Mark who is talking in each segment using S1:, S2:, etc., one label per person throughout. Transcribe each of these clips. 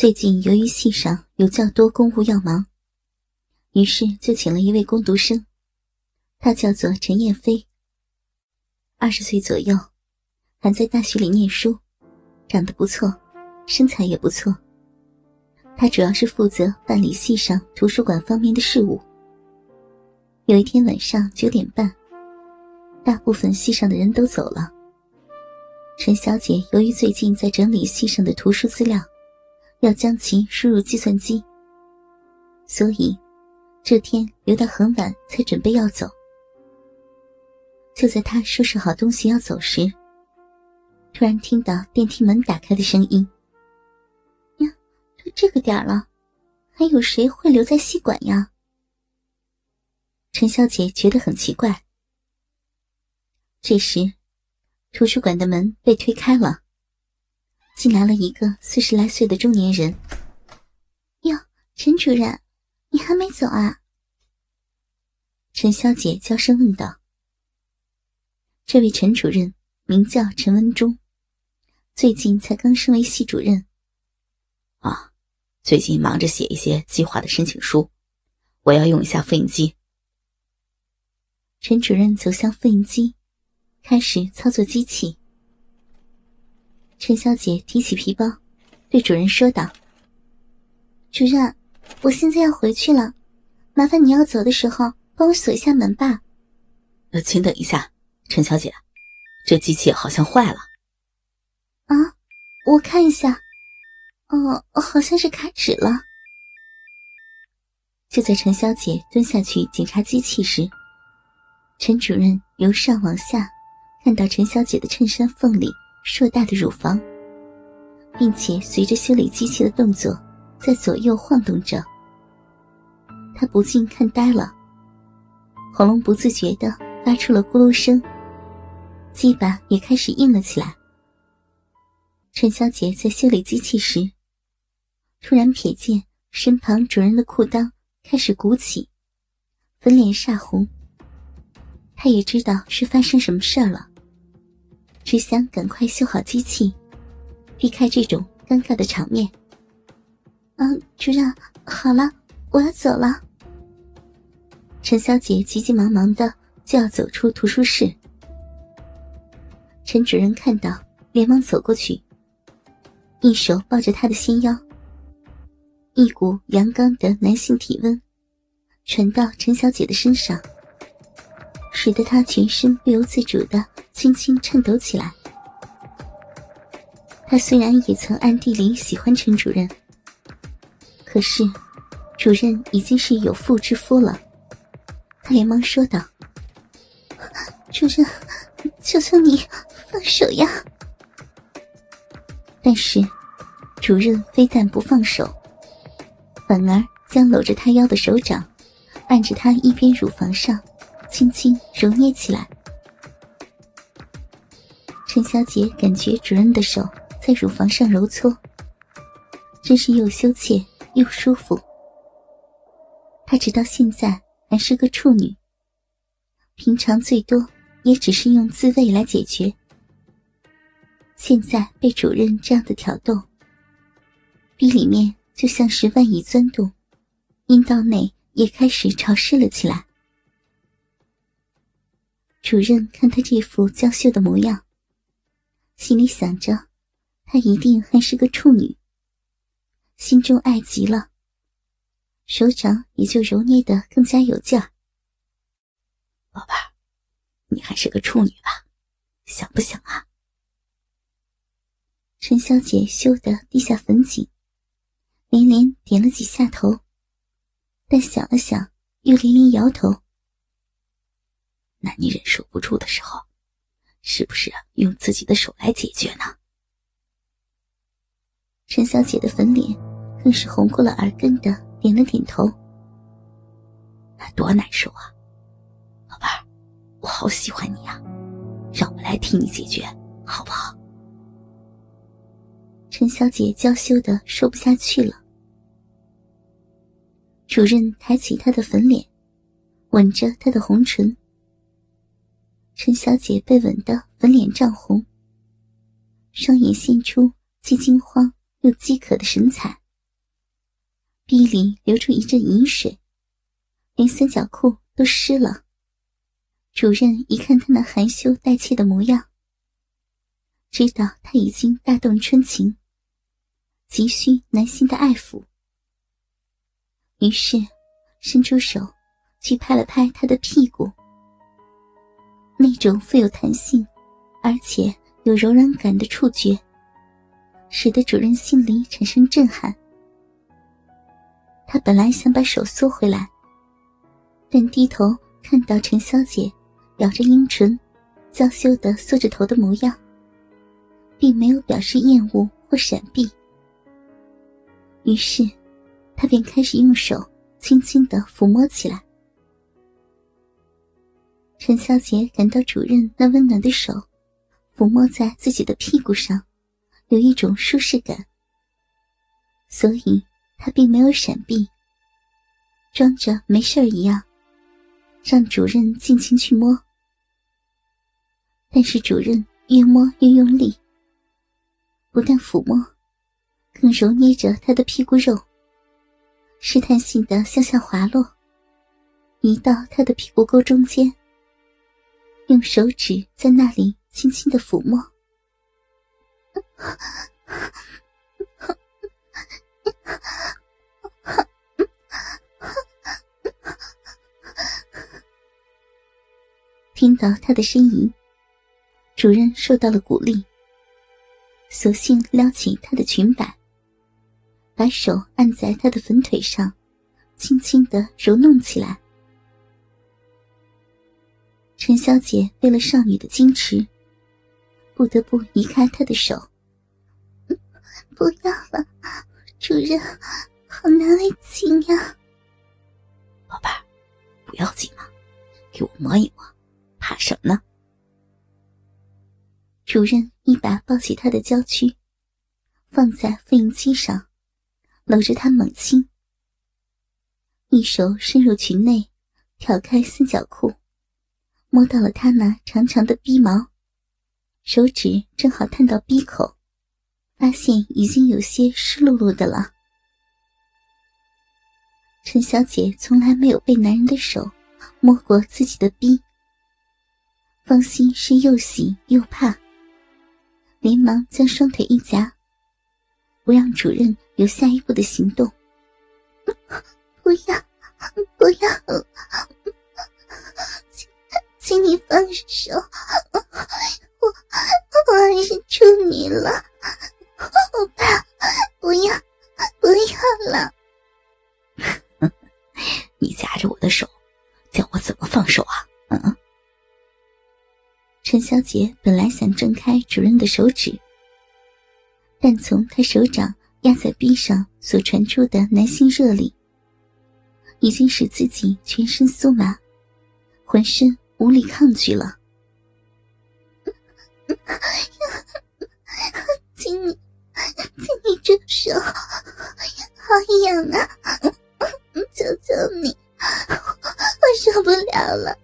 S1: 最近由于系上有较多公务要忙，于是就请了一位工读生，他叫做陈燕飞。二十岁左右，还在大学里念书，长得不错，身材也不错。他主要是负责办理系上图书馆方面的事务。有一天晚上九点半，大部分系上的人都走了。陈小姐由于最近在整理系上的图书资料。要将其输入计算机，所以这天留到很晚才准备要走。就在他收拾好东西要走时，突然听到电梯门打开的声音。呀，都这个点了，还有谁会留在戏馆呀？陈小姐觉得很奇怪。这时，图书馆的门被推开了。进来了一个四十来岁的中年人。哟，陈主任，你还没走啊？陈小姐娇声问道。这位陈主任名叫陈文忠，最近才刚升为系主任。
S2: 啊，最近忙着写一些计划的申请书，我要用一下复印机。
S1: 陈主任走向复印机，开始操作机器。陈小姐提起皮包，对主任说道：“主任，我现在要回去了，麻烦你要走的时候帮我锁一下门吧。”“
S2: 呃，请等一下，陈小姐，这机器好像坏了。”“
S1: 啊，我看一下。哦，好像是卡纸了。”就在陈小姐蹲下去检查机器时，陈主任由上往下看到陈小姐的衬衫缝里。硕大的乳房，并且随着修理机器的动作，在左右晃动着。他不禁看呆了，喉咙不自觉的发出了咕噜声，鸡巴也开始硬了起来。陈小姐在修理机器时，突然瞥见身旁主人的裤裆开始鼓起，粉脸煞红。她也知道是发生什么事了。只想赶快修好机器，避开这种尴尬的场面。嗯，主任，好了，我要走了。陈小姐急急忙忙的就要走出图书室。陈主任看到，连忙走过去，一手抱着她的纤腰，一股阳刚的男性体温传到陈小姐的身上，使得他全身不由自主的。轻轻颤抖起来。他虽然也曾暗地里喜欢陈主任，可是主任已经是有妇之夫了。他连忙说道：“主任，求求你放手呀！”但是主任非但不放手，反而将搂着他腰的手掌按着他一边乳房上，轻轻揉捏起来。陈小姐感觉主任的手在乳房上揉搓，真是又羞怯又舒服。她直到现在还是个处女，平常最多也只是用自慰来解决。现在被主任这样的挑逗，鼻里面就像是万蚁钻洞，阴道内也开始潮湿了起来。主任看她这副娇羞的模样。心里想着，她一定还是个处女，心中爱极了，手掌也就揉捏得更加有劲儿。
S2: 宝贝儿，你还是个处女吧？想不想啊？
S1: 陈小姐羞得低下粉颈，连连点了几下头，但想了想，又连连摇头。
S2: 那你忍受不住的时候。是不是用自己的手来解决呢？
S1: 陈小姐的粉脸更是红过了耳根的，点了点头。
S2: 那多难受啊，宝贝儿，我好喜欢你呀，让我来替你解决，好不好？
S1: 陈小姐娇羞的说不下去了。主任抬起她的粉脸，吻着她的红唇。陈小姐被吻得粉脸涨红，双眼现出既惊慌又饥渴的神采。鼻里流出一阵淫水，连三角裤都湿了。主任一看她那含羞带怯的模样，知道她已经大动春情，急需男性的爱抚，于是伸出手去拍了拍她的屁股。那种富有弹性，而且有柔软感的触觉，使得主任心里产生震撼。他本来想把手缩回来，但低头看到陈小姐。咬着阴唇，娇羞的缩着头的模样，并没有表示厌恶或闪避。于是，他便开始用手轻轻的抚摸起来。陈小姐感到主任那温暖的手抚摸在自己的屁股上，有一种舒适感，所以她并没有闪避，装着没事一样，让主任尽情去摸。但是主任越摸越用力，不但抚摸，更揉捏着他的屁股肉，试探性的向下滑落，移到他的屁股沟中间，用手指在那里轻轻的抚摸。听到他的呻吟。主任受到了鼓励，索性撩起她的裙摆，把手按在她的粉腿上，轻轻的揉弄起来。陈小姐为了少女的矜持，不得不移开他的手。不要了，主任，好难为情呀。
S2: 宝贝儿，不要紧嘛，给我摸一摸，怕什么呢？
S1: 主任一把抱起她的娇躯，放在复印机上，搂着她猛亲。一手伸入裙内，挑开三角裤，摸到了她那长长的鼻毛，手指正好探到鼻口，发现已经有些湿漉漉的了。陈小姐从来没有被男人的手摸过自己的逼，芳心是又喜又怕。连忙将双腿一夹，不让主任有下一步的行动。不要，不要，请你放手，我，我还是处女了，我怕，不要，不要了。
S2: 你夹着我的手，叫我怎么放手啊？嗯。
S1: 陈小姐本来想挣开主任的手指，但从他手掌压在臂上所传出的男性热力，已经使自己全身酥麻，浑身无力抗拒了。请你，请你住手！好痒啊！求求你，我受不了了！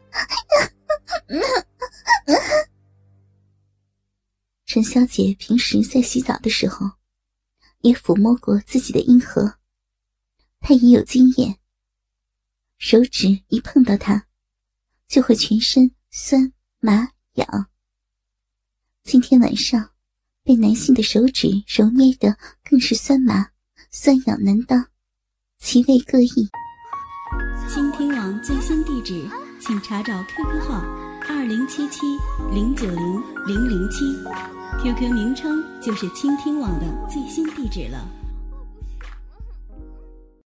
S1: 陈小姐平时在洗澡的时候，也抚摸过自己的阴核，她已有经验。手指一碰到它，就会全身酸麻痒。今天晚上被男性的手指揉捏的更是酸麻、酸痒难当，其味各异。
S3: 倾听网最新地址，请查找 QQ 号二零七七零九零零零七。QQ 名称就是倾听网的最新地址了。